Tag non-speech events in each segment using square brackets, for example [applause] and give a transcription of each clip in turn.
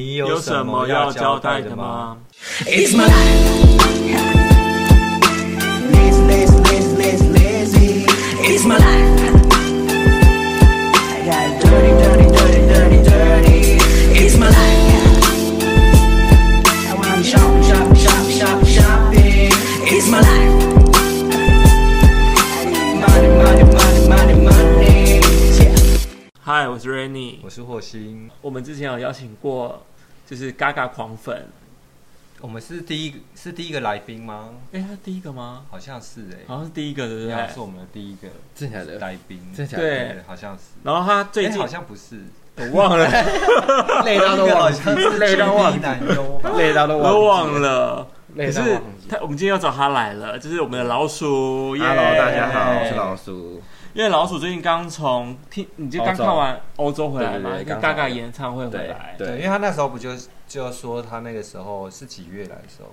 你有什么要交代的吗？It's my life. Lazy, lazy, lazy, lazy, lazy. It's my life. I got dirty, dirty, dirty, dirty, dirty. It's my life. 是 Rainy，我是霍星。我们之前有邀请过。就是嘎嘎狂粉，我们是第一个是第一个来宾吗？哎，他是第一个吗？好像是哎，好像是第一个，对不对？是我们的第一个正假的来宾，对，好像是。然后他最近好像不是，[laughs] 我忘了，累到都忘记，累到忘记，累到都都忘了。可是他，我们今天要找他来了，就是我们的老鼠。Hello，大家好，我是老鼠。因为老鼠最近刚从听，你就刚看完欧洲回来嘛，跟嘎嘎演唱会回来。对，因为他那时候不就就说他那个时候是几月来的时候，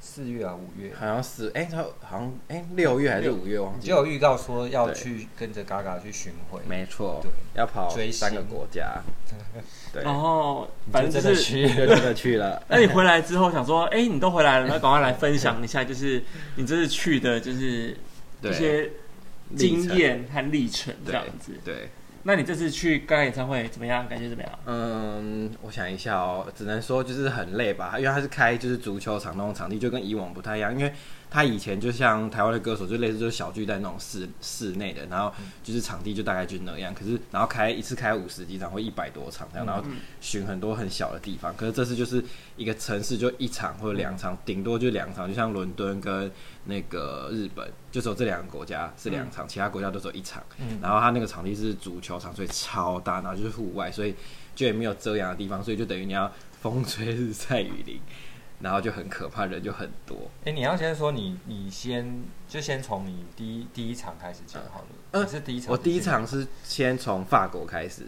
四月啊五月，好像是哎，他好像哎六月还是五月忘记。就有预告说要去跟着嘎嘎去巡回，没错，要跑三个国家。[laughs] 对，然后反正就是去 [laughs] 就真的去了。[laughs] 那你回来之后想说，哎，你都回来了，那赶快来分享一下，就是你这次去的，就是一些。经验和历程这样子，对。那你这次去刚刚演唱会怎么样？感觉怎么样？嗯，我想一下哦，只能说就是很累吧，因为他是开就是足球场那种场地，就跟以往不太一样，因为。他以前就像台湾的歌手，就类似就是小巨蛋那种室室内的，然后就是场地就大概就那样。可是然后开一次开五十几场或一百多场这样，然后巡很多很小的地方。可是这次就是一个城市就一场或者两场，顶多就两场，就像伦敦跟那个日本，就只有这两个国家是两场，其他国家都只有一场。然后他那个场地是足球场，所以超大，然后就是户外，所以就也没有遮阳的地方，所以就等于你要风吹日晒雨淋。然后就很可怕，人就很多。哎，你要先说你，你先就先从你第一第一场开始讲好了。嗯，是第一场。我第一场是先从法国开始，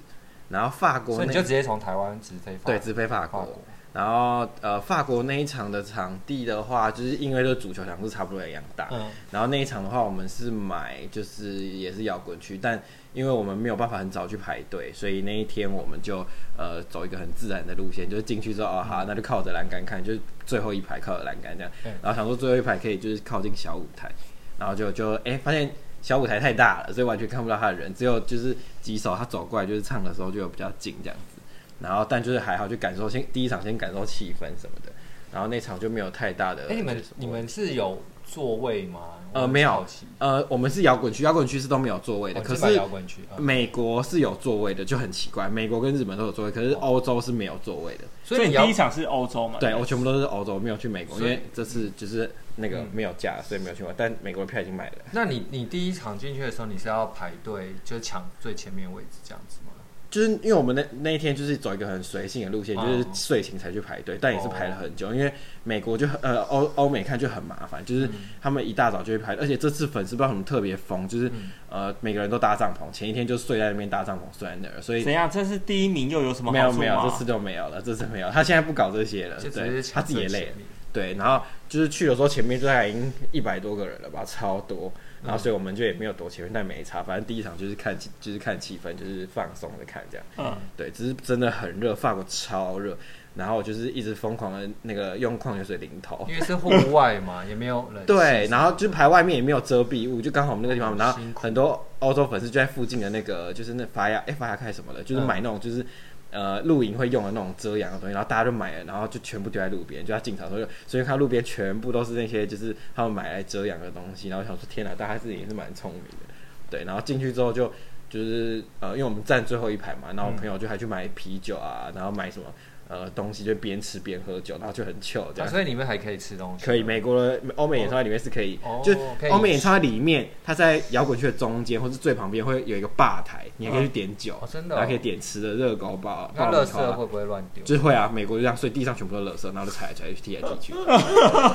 然后法国，所以你就直接从台湾直飞法国。对，直飞法国。然后呃，法国那一场的场地的话，就是因为这足球场是差不多一样大。嗯。然后那一场的话，我们是买就是也是摇滚区，但因为我们没有办法很早去排队，所以那一天我们就呃走一个很自然的路线，就是进去之后哦好，那就靠着栏杆看，就是最后一排靠着栏杆这样。然后想说最后一排可以就是靠近小舞台，然后就就哎发现小舞台太大了，所以完全看不到他的人，只有就是几首他走过来就是唱的时候就有比较近这样子。然后，但就是还好，就感受先第一场先感受气氛什么的，然后那场就没有太大的。哎，你们你们是有座位吗？呃，没有。呃，我们是摇滚区，摇滚区是都没有座位的。可是摇滚区，美国是有座位的，就很奇怪。美国跟日本都有座位，可是欧洲是没有座位的。所以你第一场是欧洲嘛？对，我全部都是欧洲，没有去美国，因为这次就是那个没有假，所以没有去买。但美国的票已经买了。那你你第一场进去的时候，你是要排队，就抢最前面位置这样子吗？就是因为我们那那一天就是走一个很随性的路线，就是睡醒才去排队，但也是排了很久。因为美国就呃欧欧美看就很麻烦，就是他们一大早就会排，而且这次粉丝不知道什么特别疯，就是呃每个人都搭帐篷，前一天就睡在那边搭帐篷睡在那儿。所以怎样？这是第一名又有什么？没有没有，这次就没有了，这次没有。他现在不搞这些了，对，他自己也累了。对，然后就是去的时候前面就大概已经一百多个人了吧，超多。然后，所以我们就也没有多前面，但没差。反正第一场就是看，就是看气氛，就是放松的看这样。嗯，对，只是真的很热，法国超热。然后就是一直疯狂的那个用矿泉水淋头，因为是户外嘛，也没有人。[laughs] 对，然后就排外面也没有遮蔽物，就刚好我们那个地方，然后很多欧洲粉丝就在附近的那个，就是那法雅哎法雅开什么的，就是买那种就是。呃，露营会用的那种遮阳的东西，然后大家就买了，然后就全部丢在路边，就要进场的时候，所以看路边全部都是那些就是他们买来遮阳的东西，然后想说天哪，大家自己也是蛮聪明的，对，然后进去之后就就是呃，因为我们站最后一排嘛，然后我朋友就还去买啤酒啊，然后买什么。呃，东西就边吃边喝酒，然后就很 chill 这样。所以里面还可以吃东西。可以，美国的欧美演唱会里面是可以，就欧美演唱会里面，它在摇滚区的中间或是最旁边会有一个吧台，你还可以去点酒，真的，还可以点吃的热狗包。那垃圾会不会乱丢？就是会啊，美国就这样，所以地上全部都是垃圾，然后就踩来踩去，踢来踢去。[laughs]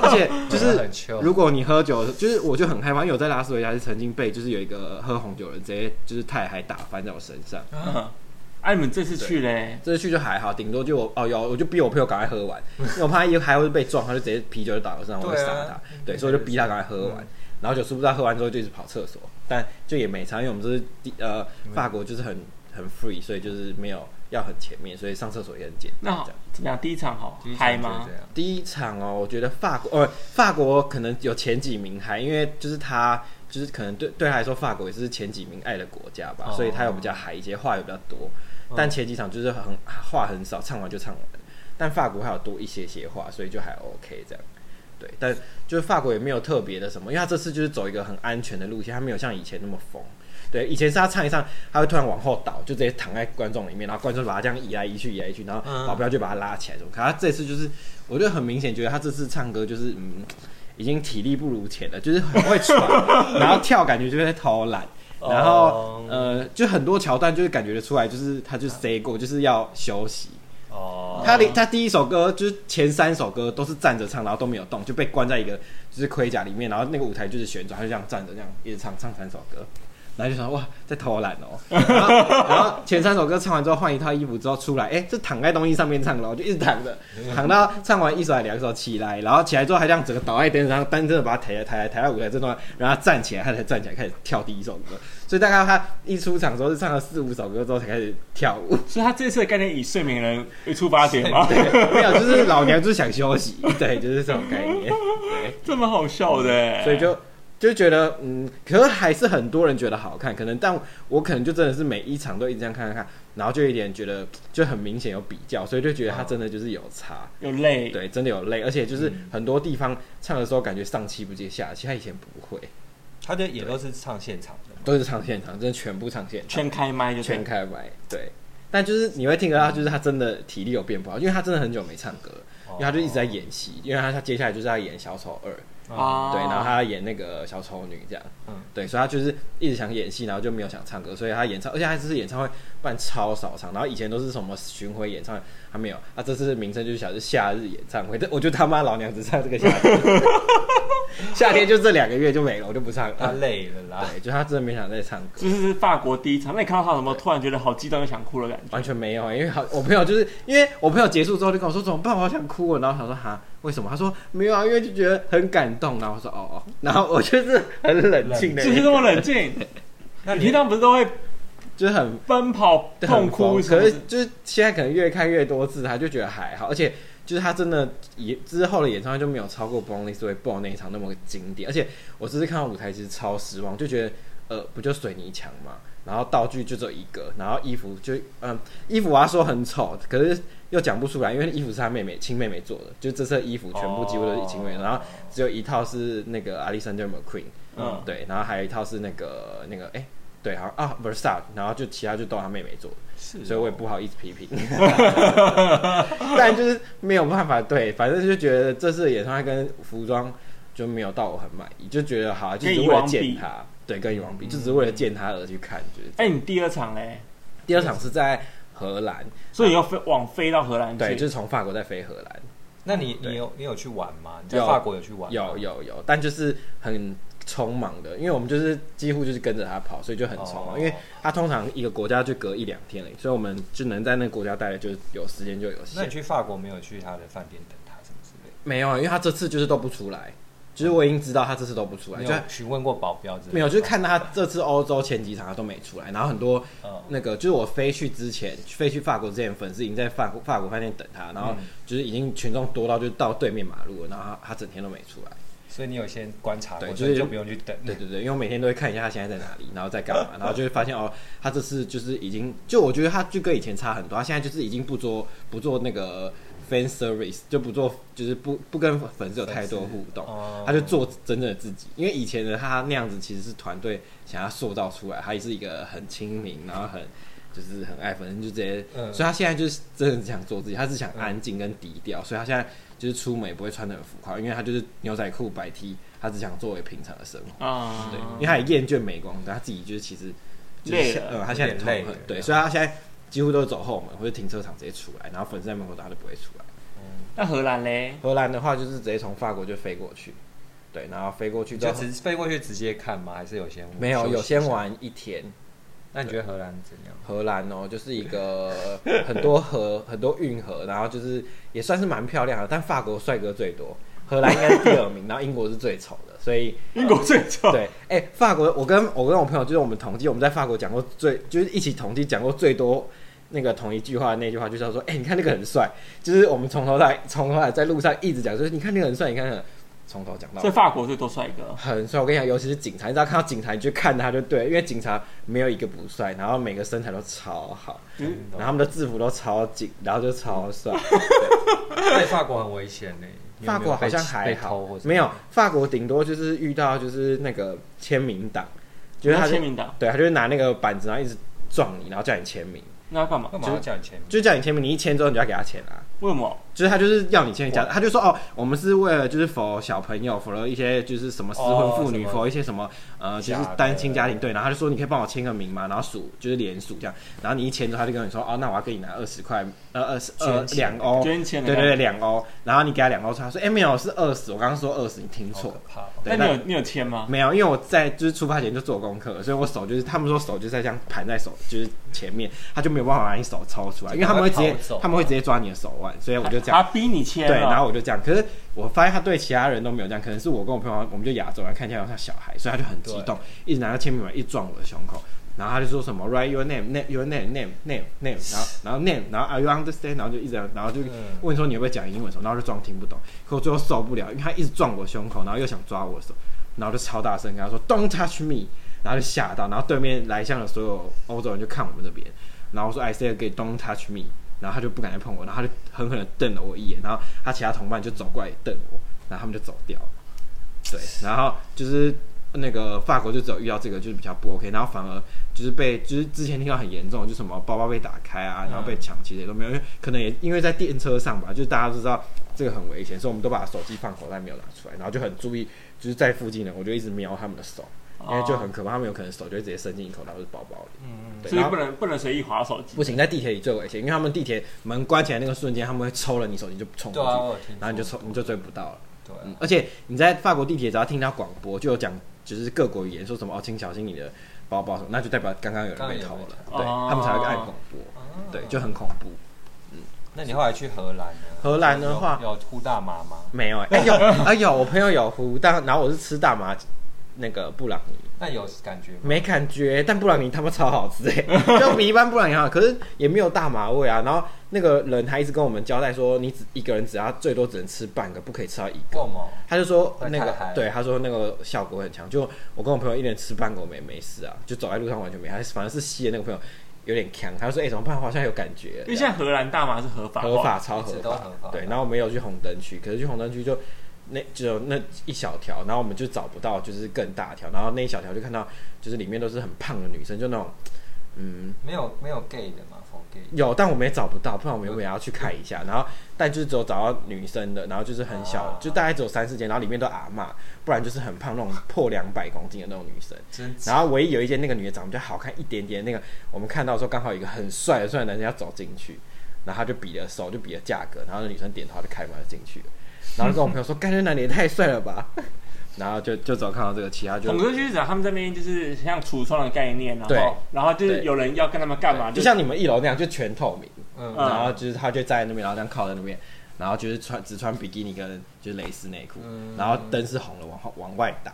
而且就是，如果你喝酒，就是我就很害怕，因为我在拉斯维加斯曾经被就是有一个喝红酒的人直接就是太嗨打翻在我身上。[laughs] 哎，啊、你们这次去嘞？这次去就还好，顶多就我哦有，我就逼我朋友赶快喝完，[laughs] 因为我怕一还会被撞，他就直接啤酒就倒我身上，我会杀他。对，所以我就逼他赶快喝完，嗯、然后就殊不知道喝完之后就一直跑厕所，但就也没差，因为我们这是呃法国就是很很 free，所以就是没有要很前面，所以上厕所也很简单。那好这样。怎么样？第一场好？嗨吗？第一场哦，我觉得法国，呃，法国可能有前几名嗨，因为就是他，就是可能对对他来说，法国也是前几名爱的国家吧，哦。所以他有比较嗨一些，话也比较多。但前几场就是很话很少，唱完就唱完。但法国还有多一些些话，所以就还 OK 这样。对，但就是法国也没有特别的什么，因为他这次就是走一个很安全的路线，他没有像以前那么疯。对，以前是他唱一唱，他会突然往后倒，就直接躺在观众里面，然后观众把他这样移来移去，移来移去，然后保镖就把他拉起来。可他这次就是，我就很明显觉得他这次唱歌就是，嗯，已经体力不如前了，就是很会喘，[laughs] 然后跳感觉就是在偷懒，然后呃，就很多桥段就是感觉得出来，就是他就 say 过，就是要休息。哦，他的他第一首歌就是前三首歌都是站着唱，然后都没有动，就被关在一个就是盔甲里面，然后那个舞台就是旋转，他就这样站着这样一直唱唱三首歌，然后就想哇在偷懒哦，然后然后前三首歌唱完之后换一套衣服之后出来，哎、欸，就躺在东西上面唱了，我就一直躺着，躺到唱完一首还两首起来，然后起来之后还这样整个倒在凳子上，单真的把他抬来抬来抬到舞台这段，然后他站起来，他才站起来开始跳第一首歌。所以大概他一出场之后是唱了四五首歌之后才开始跳舞。所以他这次的概念以睡眠人为出发点吗？[laughs] 对，没有，就是老娘就是想休息，对，就是这种概念。对，[laughs] 这么好笑的，所以就就觉得，嗯，可是还是很多人觉得好看，可能，但我可能就真的是每一场都一直这样看看看，然后就有一点觉得就很明显有比较，所以就觉得他真的就是有差，有累，对，真的有累，而且就是很多地方唱的时候感觉上气不接下气，他以前不会。他的也都是唱现场的，都是唱现场，真的全部唱现场，全开麦就全开麦。对，但就是你会听得到，就是他真的体力有变不好，因为他真的很久没唱歌，因为他就一直在演戏，因为他他接下来就是要演小丑二，啊，对，然后他要演那个小丑女这样，嗯，对，所以他就是一直想演戏，然后就没有想唱歌，所以他演唱，而且他这次演唱会办超少场，然后以前都是什么巡回演唱会，他没有，啊这次名称就是小是夏日演唱会，这我觉得他妈老娘只唱这个夏天。[laughs] 夏天就这两个月就没了，我就不唱了。他累了啦。对，就他真的没想再唱歌。就是法国第一场，那你看到他什么？突然觉得好激动又想哭的感觉？完全没有，因为好，我朋友就是因为我朋友结束之后就跟我说怎么办，我好想哭了。然后他说哈，为什么？他说没有啊，因为就觉得很感动。然后我说哦哦，然后我就是很冷静的，就是这么冷静。[laughs] 那你平常不是都会就是很奔跑痛哭？可是就是现在可能越看越多次，他就觉得还好，而且。就是他真的也之后的演唱会就没有超过《Born This Way》那一场那么经典，而且我这次看到舞台其实超失望，就觉得呃不就水泥墙嘛，然后道具就只有一个，然后衣服就嗯衣服我要说很丑，可是又讲不出来，因为衣服是他妹妹亲妹妹做的，就这身衣服全部几乎都是亲妹妹，然后只有一套是那个 Alexander McQueen，嗯对，然后还有一套是那个那个哎。欸对，好啊，Versace，然后就其他就都他妹妹做的，是、哦，所以我也不好意思批评，[laughs] 但就是没有办法，对，反正就觉得这次的演唱会跟服装就没有到我很满意，就觉得好，就只是为了见他，对，跟以往比，嗯、就只是为了见他而去看，就是。哎、欸，你第二场嘞？第二场是在荷兰，所以你要飞往飞到荷兰去，对，就是从法国再飞荷兰。那你你有你有去玩吗？你在法国有去玩？有有有，但就是很。匆忙的，因为我们就是几乎就是跟着他跑，所以就很匆忙。Oh. 因为他通常一个国家就隔一两天了，所以我们就能在那个国家待，就有时间就有时间。那你去法国没有去他的饭店等他什么之类的？没有，因为他这次就是都不出来，就是我已经知道他这次都不出来，就询问过保镖之类的。没有，就是看他这次欧洲前几场他都没出来，然后很多那个就是我飞去之前，飞去法国之前，粉丝已经在法国法国饭店等他，然后就是已经群众多到就到对面马路了，然后他他整天都没出来。所以你有先观察过，对，就是就不用去等。对对对，因为我每天都会看一下他现在在哪里，然后在干嘛，然后就会发现哦，他这次就是已经，就我觉得他就跟以前差很多，他现在就是已经不做不做那个 fan service，就不做就是不不跟粉丝有太多互动，他就做真正的自己。因为以前的他那样子其实是团队想要塑造出来，他也是一个很亲民，然后很就是很爱粉丝，就直接，所以他现在就是真的是想做自己，他是想安静跟低调，所以他现在。就是出门也不会穿得很浮夸，因为他就是牛仔裤白 T，他只想作为平常的生活。啊，对，因为他也厌倦镁光灯，他自己就是其实就是呃，他现在很痛恨，对，所以他现在几乎都是走后门或者停车场直接出来，然后粉丝在门口等他就不会出来。嗯，那荷兰嘞？荷兰的话就是直接从法国就飞过去，对，然后飞过去就直飞过去直接看吗？还是有先没有有先玩一天？那你觉得荷兰怎样？荷兰哦，就是一个很多河、很多运河，然后就是也算是蛮漂亮的。但法国帅哥最多，荷兰应该是第二名，然后英国是最丑的，所以 [laughs] 英国最丑。对，哎、欸，法国，我跟我跟我朋友就是我们统计，我们在法国讲过最，就是一起统计讲过最多那个同一句话的那句话，就是要说，哎、欸，你看那个很帅，就是我们从头来从头来在路上一直讲，就是你看那个很帅，你看从头讲到。所以法国最多帅哥，很帅。我跟你讲，尤其是警察，你知道看到警察你就看他就对，因为警察没有一个不帅，然后每个身材都超好，嗯，然后他们的制服都超紧，然后就超帅。在法国很危险呢。法国好像还好，没有。法国顶多就是遇到就是那个签名档，就是他签名档，对，他就是拿那个板子然后一直撞你，然后叫你签名。那干嘛？干嘛要叫你签名？就叫你签名，你一签之后你就要给他钱啊。为什么？就是他就是要你签名，他就说哦，我们是为了就是 for 小朋友，for 了一些就是什么失婚妇女，for 一些什么呃就是单亲家庭，对。然后他就说你可以帮我签个名嘛，然后数就是连数这样。然后你一签之后，他就跟你说哦，那我要给你拿二十块，呃二十二两欧，捐钱对对对两欧。然后你给他两欧，他说哎没有是二十，我刚刚说二十，你听错。那你有你有签吗？没有，因为我在就是出发前就做功课，所以我手就是他们说手就在这样盘在手就是前面，他就没有办法把你手抽出来，因为他们会直接他们会直接抓你的手腕，所以我就这样。他逼你签，对，然后我就这样。可是我发现他对其他人都没有这样，可能是我跟我朋友，我们就亚洲人看起来像小孩，所以他就很激动，一直拿着签名板一撞我的胸口，然后他就说什么 write your name name your name name name [laughs] name，然后然后 name，然后 are you understand，然后就一直然后就问说你会不会讲英文什么，然后就装听不懂。可我最后受不了，因为他一直撞我胸口，然后又想抓我的手，然后就超大声跟他说 don't touch me，然后就吓到，然后对面来向的所有欧洲人就看我们这边，然后说 I say again don't touch me。然后他就不敢再碰我，然后他就狠狠的瞪了我一眼，然后他其他同伴就走过来瞪我，然后他们就走掉了。对，然后就是那个法国就只有遇到这个就是比较不 OK，然后反而就是被就是之前听到很严重，就什么包包被打开啊，然后被抢，其实也都没有，因为可能也因为在电车上吧，就是大家都知道这个很危险，所以我们都把手机放口袋没有拿出来，然后就很注意，就是在附近的我就一直瞄他们的手。因为就很可怕，他们有可能手就会直接伸进一口袋或者包包里。嗯，对，所以不能不能随意划手机。不行，在地铁里最危险，因为他们地铁门关起来那个瞬间，他们会抽了你手机就冲过去，然后你就抽你就追不到了。对，而且你在法国地铁只要听到广播，就有讲就是各国语言，说什么哦，请小心你的包包什么，那就代表刚刚有人被偷了。对，他们才会按广播。对，就很恐怖。嗯，那你后来去荷兰呢？荷兰的话有呼大麻吗？没有，哎有哎有，我朋友有呼，但然后我是吃大麻。那个布朗尼，那有感觉吗？没感觉，但布朗尼他妈超好吃哎，[laughs] 就比一般布朗尼好，可是也没有大麻味啊。然后那个人他一直跟我们交代说，你只一个人只要最多只能吃半个，不可以吃到一个。他就说那个对，他说那个效果很强。就我跟我朋友一人吃半个，我们也没事啊，就走在路上完全没，还是反正是吸的那个朋友有点强，他就说哎、欸、怎么办？好像有感觉。因为现在荷兰大麻是合法，合法超合法。对，然后我们有去红灯区，可是去红灯区就。那只有那一小条，然后我们就找不到，就是更大条，然后那一小条就看到，就是里面都是很胖的女生，就那种，嗯，没有没有 gay 的嘛，for gay 有，但我们也找不到，不然我们也要去看一下。然后，但就是只有找到女生的，然后就是很小，啊、就大概只有三四间，然后里面都阿妈，不然就是很胖那种破两百公斤的那种女生。真然后唯一有一间那个女的长得比较好看一点点，那个我们看到的时候刚好有一个很帅的帅男生要走进去，然后他就比了手，就比了价格，然后那女生点头就开门就进去了。然后跟我朋友说：“盖伦男你也太帅了吧！” [laughs] 然后就就只有看到这个，其他就。统哥就是讲他们这边就是像橱窗的概念，然后然后就是有人要跟他们干嘛，就像你们一楼那样，就全透明。嗯。然后就是他就站在那边，然后这样靠在那边，然后就是穿只穿比基尼跟就是蕾丝内裤，嗯、然后灯是红的，往后往外打。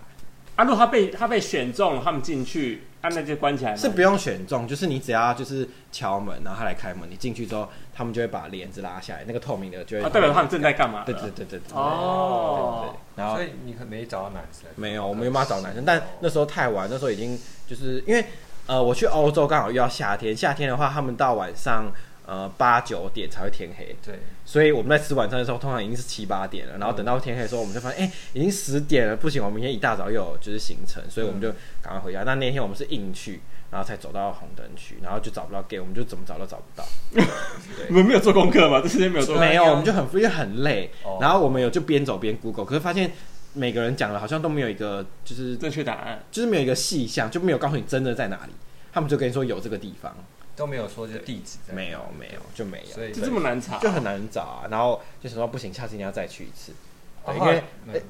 啊！如果他被他被选中，他们进去，啊，那就关起来。是不用选中，就是你只要就是敲门，然后他来开门，你进去之后，他们就会把帘子拉下来，那个透明的就会。啊，代表他们正在干嘛？对对对对对。哦。然后，所以你可没找到男生？没有，我没有办法找男生。但那时候太晚，那时候已经就是因为呃，我去欧洲刚好遇到夏天，夏天的话，他们到晚上。呃，八九点才会天黑。对，所以我们在吃晚餐的时候，通常已经是七八点了。然后等到天黑的时候，我们就发现，哎、欸，已经十点了，不行，我们明天一大早又有就是行程，所以我们就赶快回家。但那天我们是硬去，然后才走到红灯区，然后就找不到 gay，我们就怎么找都找不到。[laughs] 对你们没有做功课吗？这时间没有做功课？没有，我们就很因为很累，然后我们有就边走边 Google，可是发现每个人讲的好像都没有一个就是正确答案，就是没有一个细项，就没有告诉你真的在哪里。他们就跟你说有这个地方。都没有说这地址，没有没有就没有，所以就这么难查，就很难找啊。然后就想说不行，下次一定要再去一次。对，因为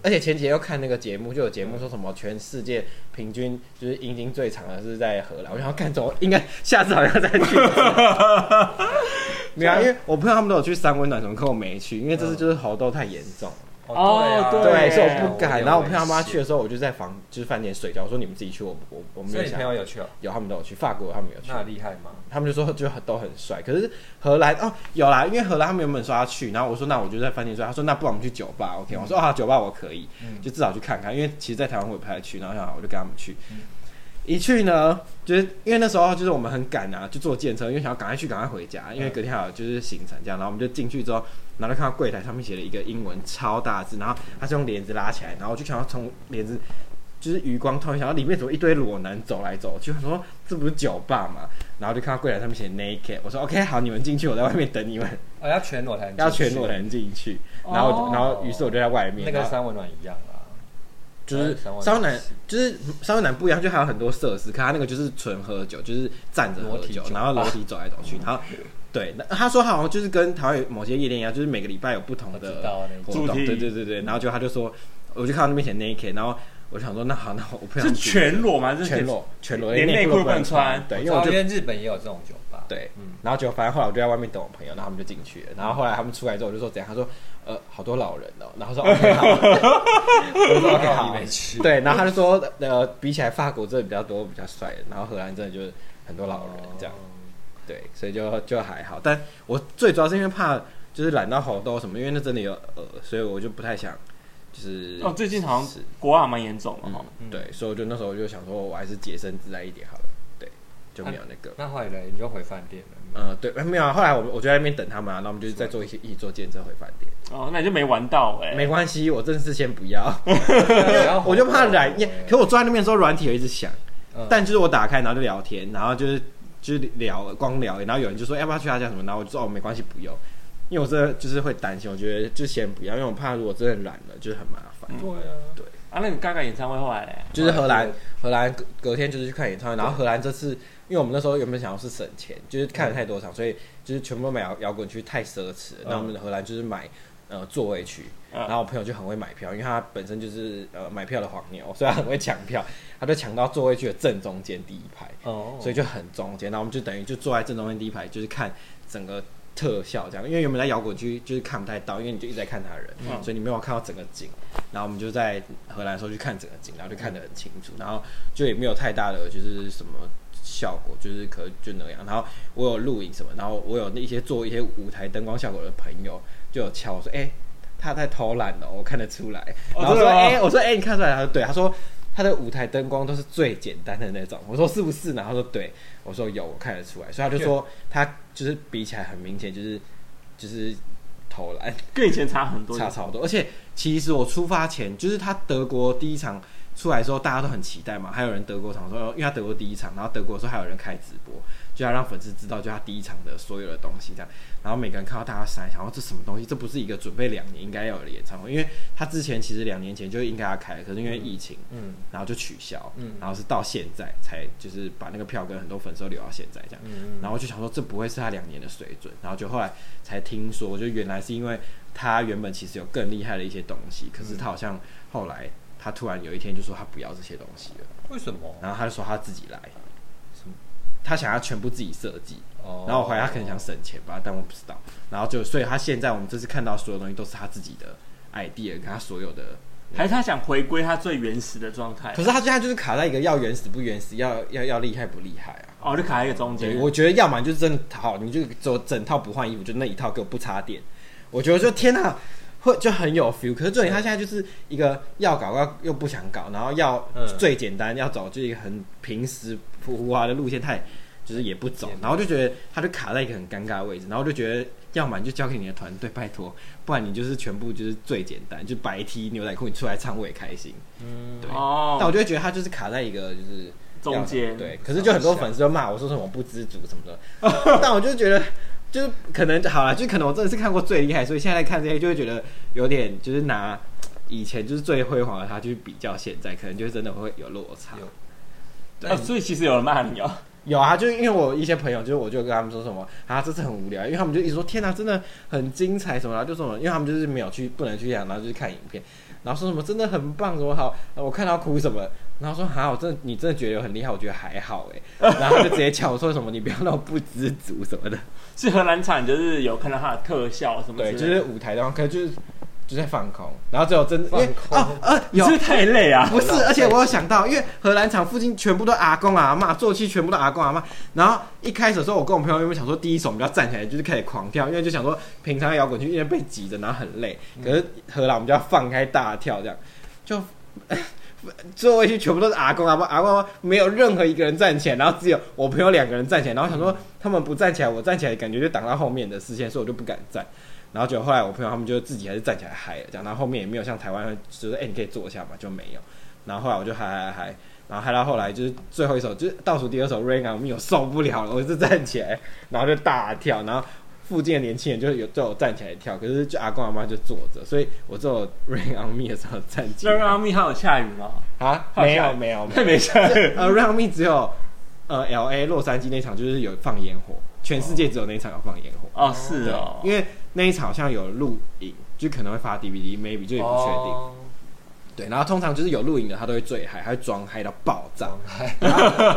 而且前几天又看那个节目，就有节目说什么全世界平均就是阴茎最长的是在荷兰。我想要看走，应该下次好像再去。[laughs] 没有，因为我朋友他们都有去三温暖什么，可我没去，因为这次就是喉痘太严重了。哦，对，对，所以我不敢。然后我陪他妈去的时候，我就在房就是饭店睡觉，我说你们自己去，我我我没有想。所以朋友有去哦？有，他们都有去。法国他们有去。那厉害吗？他们就说就都很帅。可是荷兰哦有啦，因为荷兰他们原本说要去，然后我说那我就在饭店睡。他说那不然我们去酒吧，OK？我说啊酒吧我可以，就至少去看看。因为其实，在台湾我也不太去，然后想好我就跟他们去。一去呢，就是因为那时候就是我们很赶啊，就坐电车，因为想要赶快去，赶快回家，因为隔天还有就是行程这样。然后我们就进去之后，然后就看到柜台上面写了一个英文超大字，然后他是用帘子拉起来，然后我就想要从帘子就是余光透一下，然后里面怎么一堆裸男走来走去，我说这不是酒吧嘛？然后就看到柜台上面写 naked，我说 OK 好，你们进去，我在外面等你们。哦，要全裸才能，要全裸才能进去。然后，然后于是我就在外面，那个三温暖一样啊。就是三温暖，就是三温暖不一样，就还有很多设施。可他那个就是纯喝酒，就是站着喝酒，然后楼梯走来走去。然后，对，他说好像就是跟台湾某些夜店一样，就是每个礼拜有不同的活动。对对对对。然后就他就说，我就看到那边写 naked，然后我就想说，那好，那我不想。是全裸吗？是全裸，全裸，连内裤都不能穿。对，因为我觉得日本也有这种酒吧。对，然后就反正后来我就在外面等我朋友，然后他们就进去了。然后后来他们出来之后，我就说怎样？他说。呃，好多老人哦，然后说 OK [laughs] 好，我说 OK 好，对，然后他就说，呃，比起来法国真的比较多比较帅，然后荷兰真的就是很多老人这样，对，所以就就还好，但我最主要是因为怕就是染到好多什么，因为那真的有呃，所以我就不太想，就是哦，最近好像国外蛮严重的哈，对，所以我就那时候我就想说，我还是洁身自爱一点好了，对，就没有那个，那后来你就回饭店了。嗯，对，没有啊。后来我我就在那边等他们啊，那我们就再做一些一起坐电车回饭店。哦，那你就没玩到哎。没关系，我真的是先不要，[laughs] 我就怕染。可我坐在那边的时候，软体有一直响。但就是我打开，然后就聊天，然后就是就是聊，光聊。然后有人就说要不要去他家什么，然后我就说哦没关系，不用。因为我真的就是会担心，我觉得就先不要，因为我怕如果真的染了，就是很麻烦。对啊，对啊。那你刚刚演唱会后来嘞？就是荷兰，荷兰隔隔天就是去看演唱会，然后荷兰这次。因为我们那时候原本想要是省钱，就是看了太多场，所以就是全部买摇滚区太奢侈。那、我们的荷兰就是买呃座位区，嗯、然后我朋友就很会买票，因为他本身就是呃买票的黄牛，所以他很会抢票，他就抢到座位区的正中间第一排，哦、所以就很中间。然后我们就等于就坐在正中间第一排，就是看整个特效这样。因为原本在摇滚区就是看不太到，因为你就一直在看他人，嗯、所以你没有看到整个景。然后我们就在荷兰的时候去看整个景，然后就看得很清楚，然后就也没有太大的就是什么。效果就是可就那样，然后我有录影什么，然后我有那些做一些舞台灯光效果的朋友就有敲我说，哎、欸，他在偷懒哦，我看得出来。然后说，哎、欸，我说，哎、欸，你看出来？他说对，他说他的舞台灯光都是最简单的那种。我说是不是呢？然后他说对，我说有，我看得出来。所以他就说他就是比起来很明显，就是就是偷懒，跟以前差很多，差超多。而且其实我出发前就是他德国第一场。出来时候，大家都很期待嘛。还有人德国场说，因为他德国第一场，然后德国说还有人开直播，就要让粉丝知道，就他第一场的所有的东西这样。然后每个人看到大家闪，想说这什么东西？这不是一个准备两年应该要有的演唱会，因为他之前其实两年前就应该要开，可是因为疫情，嗯，然后就取消，嗯，然后是到现在才就是把那个票跟很多粉丝都留到现在这样。嗯，然后就想说这不会是他两年的水准，然后就后来才听说，就原来是因为他原本其实有更厉害的一些东西，可是他好像后来。他突然有一天就说他不要这些东西了，为什么？然后他就说他自己来，他想要全部自己设计。哦。然后我怀疑他可能想省钱吧，但我不知道。然后就所以他现在我们这次看到所有东西都是他自己的 idea，跟他所有的，还是他想回归他最原始的状态？可是他现在就是卡在一个要原始不原始，要要要厉害不厉害啊？哦，就卡在一个中间。我觉得要么就是真的好，你就走整套不换衣服，就那一套给我不插电。我觉得说天哪！会就很有 feel，可是重点他现在就是一个要搞要又不想搞，然后要最简单要走就一个很平实浮华的路线，他也就是也不走，然后就觉得他就卡在一个很尴尬的位置，然后就觉得要么你就交给你的团队拜托，不然你就是全部就是最简单，就白 T 牛仔裤你出来唱我也开心，嗯，对，哦、但我就会觉得他就是卡在一个就是中间，对，可是就很多粉丝就骂我说什么不知足什么的，[laughs] 但我就觉得。就是可能好了，就可能我真的是看过最厉害，所以现在看这些就会觉得有点就是拿以前就是最辉煌的他去比较现在，可能就真的会有落差。有对、啊，所以其实有人骂你哦。有啊，就因为我一些朋友，就是我就跟他们说什么啊，这次很无聊，因为他们就一直说天哪、啊，真的很精彩什么然后，就说什么，因为他们就是没有去，不能去演，然后就是看影片，然后说什么真的很棒，什么好，我看到哭什么。然后说还好，真的你真的觉得很厉害，我觉得还好哎。然后就直接叫我说什么，你不要那么不知足什么的。是荷兰场，就是有看到他的特效什么的。对，就是舞台的话，可能就是就在放空，然后最后真的因为哦呃有是不是太累啊？不是，而且我有想到，因为荷兰场附近全部都阿公阿妈，坐骑全部都阿公阿妈。然后一开始的时候，我跟我朋友因为想说第一首我们就要站起来，就是开始狂跳，因为就想说平常摇滚区因为被挤着，然后很累。可是荷兰我们就要放开大跳，这样就座位区全部都是阿公阿妈，阿公阿嬷没有任何一个人站起来，然后只有我朋友两个人站起来。然后想说他们不站起来，我站起来感觉就挡到后面的视线，所以我就不敢站。然后就后来我朋友他们就自己还是站起来嗨了，这样，然后后面也没有像台湾就是哎、欸、你可以坐下嘛，就没有。然后后来我就嗨嗨嗨，然后嗨到后来就是最后一首就是倒数第二首《Rain on Me》我受不了了，我就站起来，然后就大跳，然后附近的年轻人就有就有站起来跳，可是就阿公阿妈就坐着，所以我只有《Rain on Me》的时候站起来。《Rain on Me》还有下雨吗？啊，没有没有，没下雨。呃，《Rain on Me》只有呃 L A 洛杉矶那场就是有放烟火，全世界只有那场有放烟火。哦，是哦，因为。那一场好像有录影，就可能会发 DVD，maybe 就也不确定。Oh. 对，然后通常就是有录影的，他都会最嗨，他会装嗨到爆炸。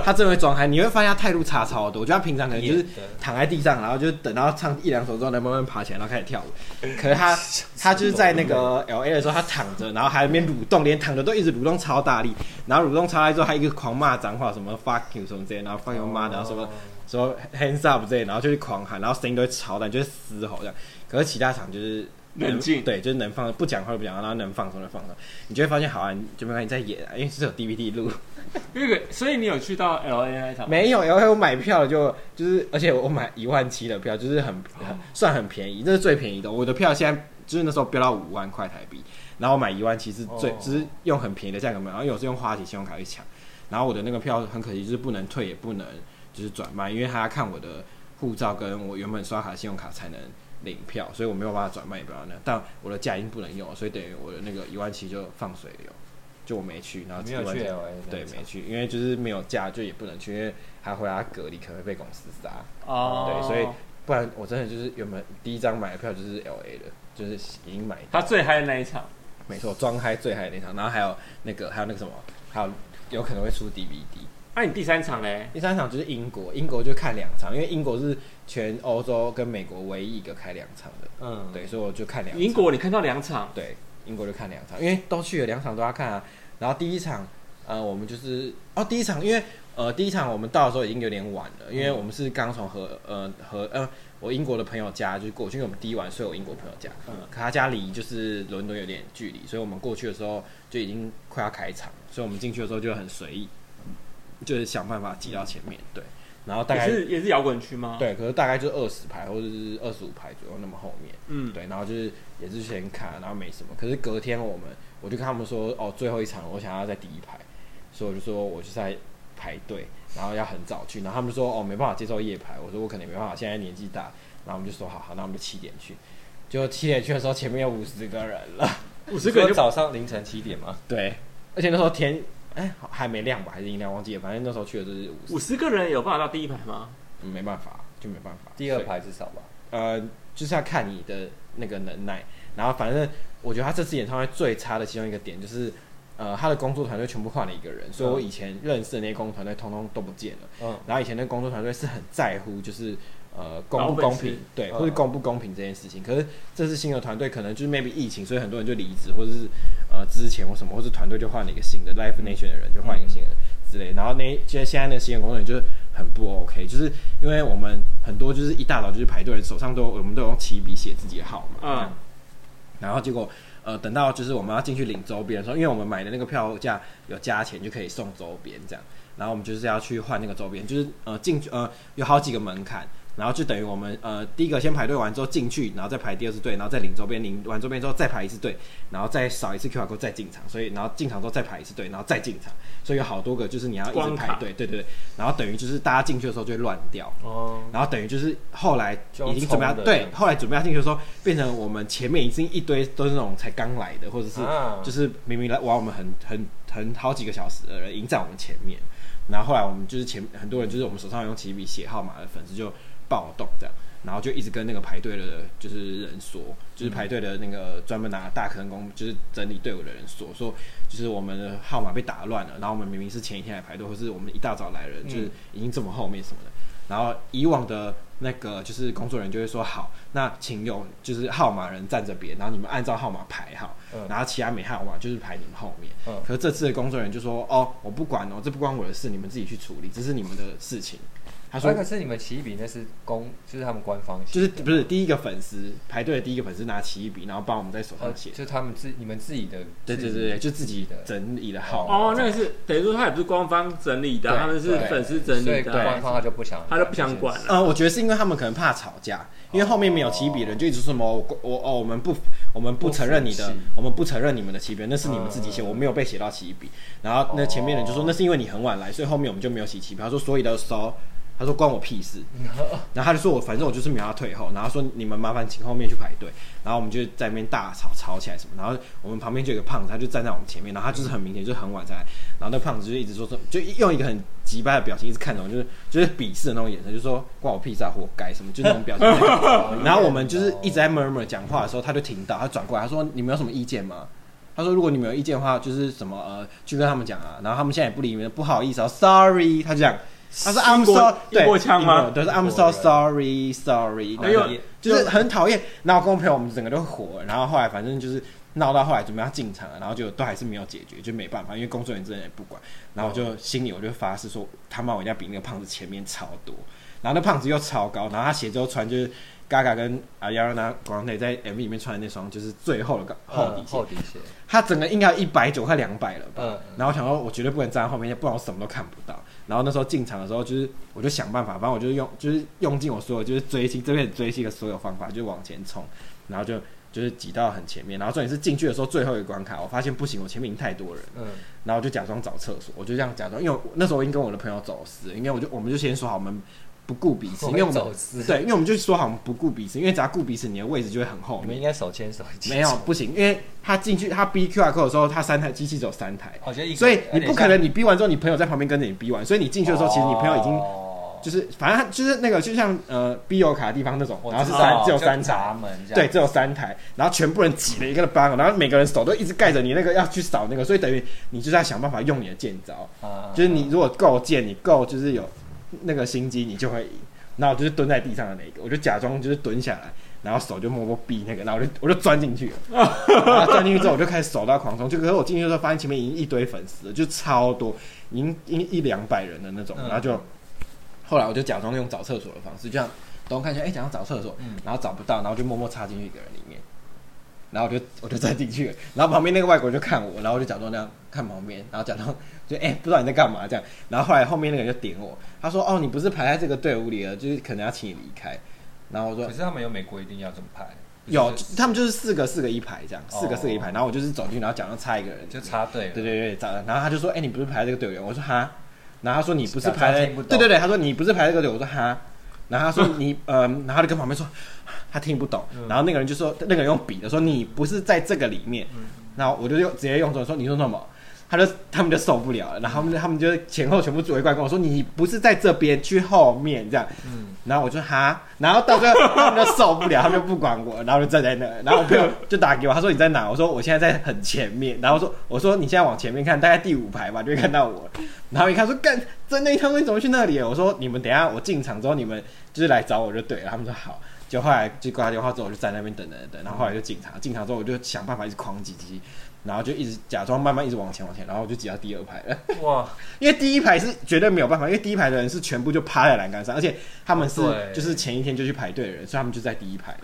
他真的会装嗨，你会发现他态度差超多。我觉得他平常可能就是躺在地上，然后就等到唱一两首之后，再慢慢爬起来，然后开始跳舞。[laughs] 可是他 [laughs] 他就是在那个 LA 的时候，他躺着，然后还在那边蠕动，连躺着都一直蠕动超大力。然后蠕动超大力之后，他一个狂骂脏话，什么 fuck you 什么之类，然后 fuck your mother，然后什么说 hands up 之类，然后就去狂喊，然后声音都会超大，就是嘶吼这样。可是其他场就是冷静，对，就是能放不讲话就不讲话，然后能放松就放松。你就会发现，好啊，就没关系，你在演啊，因为是有 DVD 录。那个，所以你有去到 LA 那场？没有，LA 我买票就就是，而且我买一万七的票，就是很很算很便宜，这是最便宜的。我的票现在就是那时候飙到五万块台币，然后我买一万七是最，只是用很便宜的价格买，然后有时用花旗信用卡去抢。然后我的那个票很可惜，就是不能退，也不能就是转卖，因为他要看我的护照跟我原本刷卡信用卡才能。领票，所以我没有办法转卖，也不要那。但我的假已经不能用了，所以等于我的那个一万七就放水流，就我没去，然后没有去对，没去，因为就是没有假，就也不能去，因为还回来隔离，可能会被公司杀。哦，对，所以不然我真的就是原本第一张买的票就是 LA 的，就是已经买。他最嗨的那一场，没错，装嗨最嗨的那场，然后还有那个还有那个什么，还有有可能会出 DVD。那、啊、你第三场嘞？第三场就是英国，英国就看两场，因为英国是全欧洲跟美国唯一一个开两场的。嗯，对，所以我就看两场。英国你看到两场？对，英国就看两场，因为都去了两场都要看啊。然后第一场，呃，我们就是哦，第一场，因为呃，第一场我们到的时候已经有点晚了，因为我们是刚从和呃和呃我英国的朋友家就过去，因为我们第一晚睡我英国朋友家，嗯，可他家离就是伦敦有点距离，所以我们过去的时候就已经快要开场，所以我们进去的时候就很随意。就是想办法挤到前面，对，然后大概也是也是摇滚区吗？对，可是大概就二十排或者是二十五排左右那么后面，嗯，对，然后就是也是先看，然后没什么。可是隔天我们我就跟他们说，哦，最后一场我想要在第一排，所以我就说我就在排队，然后要很早去，然后他们说哦没办法接受夜排，我说我可能没办法，现在年纪大，然后我们就说好好，那我们就七点去，就七点去的时候前面有五十个人了，五十个人就早上凌晨七点吗？对，而且那时候天。哎、欸，还没亮吧？还是阴亮？忘记了。反正那时候去的都是五十个人，有办法到第一排吗？嗯，没办法，就没办法。第二排至少吧。呃，就是要看你的那个能耐。然后，反正我觉得他这次演唱会最差的其中一个点就是，呃，他的工作团队全部换了一个人，所以我以前认识的那些工作团队通通都不见了。嗯。然后以前那工作团队是很在乎，就是。呃，公不公平？对，或者公不公平这件事情。嗯、可是这次新的团队可能就是 maybe 疫情，所以很多人就离职，或者是呃之前或什么，或是团队就换了一个新的，life Nation 的人，就换一个新的人之类。然后那现在现在那新的工作人员就是很不 OK，就是因为我们很多就是一大早就是排队，手上都我们都用起笔写自己的号码。嗯。然后结果呃，等到就是我们要进去领周边的时候，因为我们买的那个票价有加钱就可以送周边这样，然后我们就是要去换那个周边，就是呃进去呃有好几个门槛。然后就等于我们呃第一个先排队完之后进去，然后再排第二次队，然后再领周边，领完周边之后再排一次队，然后再扫一次 QR code 再进场，所以然后进场之后再排一次队，然后再进场，所以有好多个就是你要一直排队，对对对，然后等于就是大家进去的时候就会乱掉，哦，然后等于就是后来已经准备要对，后来准备要进去的时候，变成我们前面已经一堆都是那种才刚来的，或者是就是明明来玩我们很很很好几个小时的人已经在我们前面，然后后来我们就是前很多人就是我们手上用起笔写号码的粉丝就。暴动这样，然后就一直跟那个排队的，就是人说，就是排队的那个专门拿大坑工，就是整理队伍的人说，说就是我们的号码被打乱了，然后我们明明是前一天来排队，或是我们一大早来的人，就是已经这么后面什么的，然后以往的那个就是工作人员就会说好，那请有就是号码人站着别，然后你们按照号码排好，嗯、然后其他没号码就是排你们后面。嗯、可是这次的工作人员就说哦，我不管哦，这不关我的事，你们自己去处理，这是你们的事情。他说：“可是你们奇异笔那是公，就是他们官方写，就是不是第一个粉丝排队的第一个粉丝拿奇异笔，然后帮我们在手上写，就是他们自你们自己的，对对对对，就自己的整理的号。哦，那个是等于说他也不是官方整理的，他们是粉丝整理的，官方他就不想，他就不想管了。呃，我觉得是因为他们可能怕吵架，因为后面没有奇异笔的人就一直说什么我我哦我们不我们不承认你的，我们不承认你们的奇异笔，那是你们自己写，我没有被写到奇异笔。然后那前面人就说那是因为你很晚来，所以后面我们就没有写奇异笔。他说所以的时候。”他说关我屁事，[laughs] 然后他就说我反正我就是没有要退后，然后说你们麻烦请后面去排队，然后我们就在那边大吵吵起来什么，然后我们旁边就有个胖子，他就站在我们前面，然后他就是很明显就是很晚才来，然后那胖子就一直说说，就用一个很急掰的表情一直看着我，就是就是鄙视的那种眼神，就说关我屁事啊，活该什么，就那种表情。[laughs] 然后我们就是一直在 murmur 讲话的时候，他就听到，他转过来他说你们有什么意见吗？他说如果你们有意见的话，就是什么呃去跟他们讲啊，然后他们现在也不理你们，不好意思啊，sorry，他就讲。他说：“I'm so 对，英国腔吗？对，是 I'm so sorry, sorry。哎呦，就是很讨厌。然后跟我朋友我们整个都火。然后后来反正就是闹到后来准备要进场了，然后就都还是没有解决，就没办法，因为工作人员真的也不管。然后我就心里我就发誓说，他妈我一定要比那个胖子前面超多。然后那胖子又超高，然后他鞋子又穿就是 Gaga 跟啊 Ariana Grande 在 MV 里面穿的那双就是最后的厚底鞋。厚底鞋，他整个应该有一百九快两百了吧？然后我想说，我绝对不能站在后面，不然我什么都看不到。”然后那时候进场的时候，就是我就想办法，反正我就用，就是用尽我所有就是追星这边追星的所有方法，就往前冲，然后就就是挤到很前面。然后重点是进去的时候最后一个关卡，我发现不行，我前面已经太多人。嗯。然后我就假装找厕所，我就这样假装，因为那时候我已经跟我的朋友走私，因为我就我们就先说好，我们不顾彼此，因为我们。对，因为我们就说好，我们不顾彼此，因为只要顾彼此，你的位置就会很后面。你们应该手牵手一起。没有，不行，因为他进去他 B Q R code 的时候，他三台机器只有三台，所以你不可能你逼完之后，你朋友在旁边跟着你逼完，所以你进去的时候，其实你朋友已经就是反正就是那个就像呃 B 有卡的地方那种，然后是三只有三闸门，对，只有三台，然后全部人挤了一个班，然后每个人手都一直盖着你那个要去扫那个，所以等于你就是要想办法用你的剑招，就是你如果够剑，你够就是有那个心机，你就会赢。然后就是蹲在地上的那个，我就假装就是蹲下来，然后手就摸摸逼那个，然后我就我就钻进去了。[laughs] 然后钻进去之后，我就开始手到狂冲。就可是我进去的时候，发现前面已经一堆粉丝了，就超多，已经一一两百人的那种。然后就后来我就假装用找厕所的方式，这样等我看一下，哎，想要找厕所，然后找不到，然后就默默插进去一个人里面。然后我就我就钻进去了，然后旁边那个外国人就看我，然后我就假装那样看旁边，然后假装就哎、欸、不知道你在干嘛这样，然后后来后面那个人就点我，他说哦你不是排在这个队伍里了，就是可能要请你离开，然后我说可是他们有美国一定要这么排，有他们就是四个四个一排这样，四个四个一排，然后我就是走进去，然后假装插一个人就插队，对对对对，然后他就说哎、欸、你不是排在这个队伍，我说哈，然后他说你不是排在对对对，他说你不是排这个队，我说哈，然后他说你嗯、呃，然后他就跟旁边说。他听不懂，然后那个人就说，那个人用笔的说，你不是在这个里面，然后我就用直接用中文说，你说什么？他就他们就受不了了，然后他们他们就前后全部围过来跟我说，你不是在这边，去后面这样，然后我就哈，然后到最后他们就受不了，[laughs] 他们就不管我，然后就站在那，然后我朋友就打给我，他说你在哪？我说我现在在很前面，然后说我说你现在往前面看，大概第五排吧，就会看到我，然后一看说干，真的，他们怎么去那里？我说你们等一下我进场之后，你们就是来找我就对了，他们说好。就后来就挂他电话之后，我就在那边等等等，然后后来就警察，警察之后我就想办法一直狂挤挤，然后就一直假装慢慢一直往前往前，然后我就挤到第二排了。哇！[laughs] 因为第一排是绝对没有办法，因为第一排的人是全部就趴在栏杆上，而且他们是就是前一天就去排队的人，所以他们就在第一排了。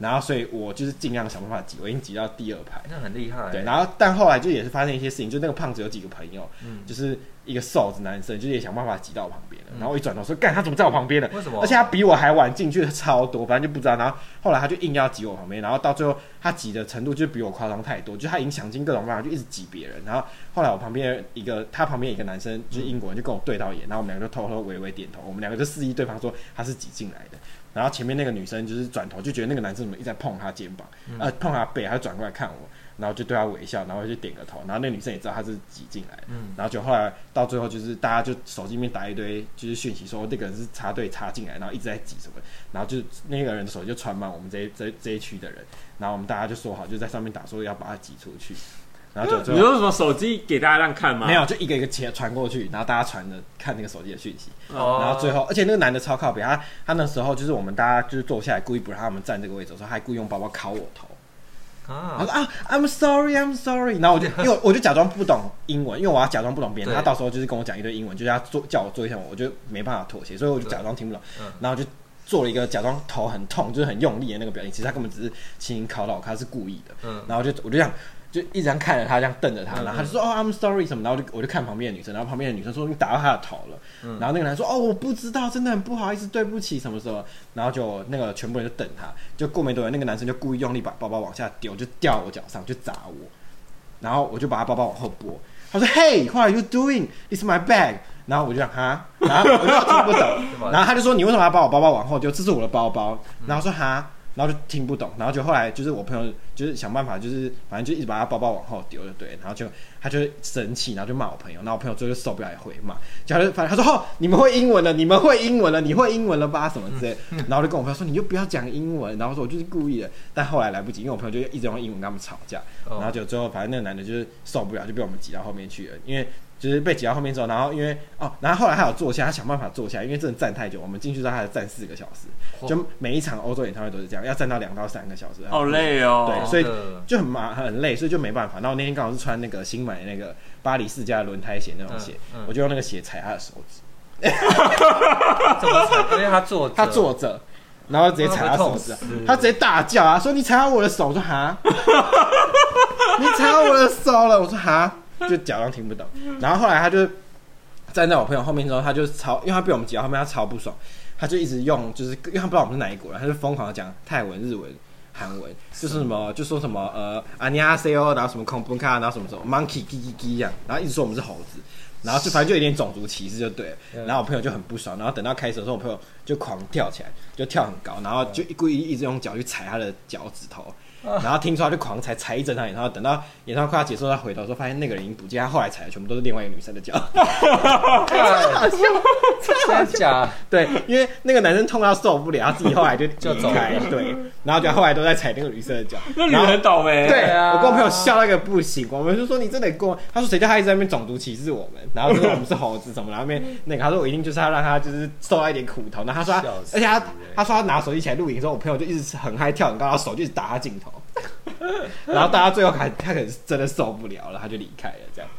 然后所以我就是尽量想办法挤，我已经挤到第二排，那很厉害。对，然后但后来就也是发生一些事情，就那个胖子有几个朋友，嗯，就是。一个瘦子男生，就是也想办法挤到我旁边了。然后我一转头说：“干，他怎么在我旁边了？为什么？而且他比我还晚进去的超多，反正就不知道。然后后来他就硬要挤我旁边，然后到最后他挤的程度就比我夸张太多，就他已经想尽各种办法，就一直挤别人。然后后来我旁边一个，他旁边一个男生就是英国人，就跟我对到眼，然后我们两个就偷偷微微点头，我们两个就示意对方说他是挤进来的。然后前面那个女生就是转头就觉得那个男生怎么一直在碰她肩膀，呃，碰她背，她就转过来看我。”然后就对他微笑，然后就点个头，然后那女生也知道他是挤进来，嗯，然后就后来到最后就是大家就手机里面打一堆就是讯息说那个人是插队插进来，然后一直在挤什么，然后就那个人的手机就传满我们这一这这一区的人，然后我们大家就说好就在上面打说要把他挤出去，然后就最你说什么手机给大家让看吗？没有，就一个一个切传过去，然后大家传着看那个手机的讯息，哦然后最后，而且那个男的超靠北，他他那时候就是我们大家就是坐下来，故意不让他们站这个位置的时候，还故意用包包敲我头。他啊，说啊，I'm sorry, I'm sorry。然后我就因为我就假装不懂英文，因为我要假装不懂别人，对。他到时候就是跟我讲一堆英文，就是他做叫我做一下，我就没办法妥协，所以我就假装听不懂嗯，然后就做了一个假装头很痛，就是很用力的那个表情，其实他根本只是轻轻靠到我，他是故意的。嗯，然后就我就这样就一直这样看着他，这样瞪着他，嗯然后他就说哦，I'm sorry 什么，然后我就我就看旁边的女生，然后旁边的女生说你打到他的头了，嗯然后那个男生说哦，我不知道，真的很不好意思，对不起什么什么，然后就那个全部人就等他，就过没多久，那个男生就故意用力把包包往下丢，就掉我脚上，就砸我，然后我就把他包包往后拨，他说 Hey，what are you doing? It's my bag。然后我就讲哈，然后我就听不懂，[laughs] 然后他就说你为什么要把我包包往后丢？这是我的包包。然后说哈。然后就听不懂，然后就后来就是我朋友就是想办法，就是反正就一直把他包包往后丢，就对，然后就他就生气，然后就骂我朋友，然后我朋友最后受不了也回骂，就他就反正他说哦，你们会英文了，你们会英文了，你会英文了吧什么之类，然后就跟我朋友说你就不要讲英文，然后说我就是故意的，但后来来不及，因为我朋友就一直用英文跟他们吵架，然后就最后反正那个男的就是受不了，就被我们挤到后面去了，因为。就是被挤到后面之后，然后因为哦，然后后来他有坐下，他想办法坐下，因为真的站太久，我们进去之后他还站四个小时，就每一场欧洲演唱会都是这样，要站到两到三个小时，好累哦。对，所以就很麻很累，所以就没办法。然后那天刚好是穿那个新买的那个巴黎世家的轮胎鞋那种鞋，嗯嗯、我就用那个鞋踩他的手指。[laughs] 怎么踩？因为他坐 [laughs] 他坐着，然后直接踩他手指，他直接大叫啊，说你踩到我的手，我说哈，[laughs] 你踩到我的手了，我说哈。就假装听不懂，然后后来他就站在我朋友后面之后，他就超，因为他被我们挤到后面，他超不爽，他就一直用，就是因为他不知道我们是哪一国人，他就疯狂的讲泰文、日文、韩文，就是什么就说什么呃阿尼亚塞欧，然后什么空本卡，然后什么什么 monkey 叽叽叽这样，然后一直说我们是猴子，然后就反正就有点种族歧视就对了，然后我朋友就很不爽，然后等到开始的时候，我朋友就狂跳起来，就跳很高，然后就故意一直用脚去踩他的脚趾头。然后听说他就狂踩踩一整场演唱会，等到演唱会快要结束，他回头说发现那个人已经不见，他后来踩的全部都是另外一个女生的脚，太好笑，真的假？[laughs] 对，因为那个男生痛到受不了，他自己后来就就走开，对，然后就后来都在踩那个女生的脚，那女人很倒霉，对啊，我跟我朋友笑那个不行，我们就说你真的过，他说谁叫他一直在那边种族歧视我们，然后就说我们是猴子什么，然后面 [laughs] 那个他说我一定就是要让他就是受到一点苦头，然后他说他，而且他他说他拿手机起来录影的时候，我朋友就一直很嗨跳很高，然后手就一直打他镜头。然后大家最后还他可能是真的受不了了，他就离开了。这样，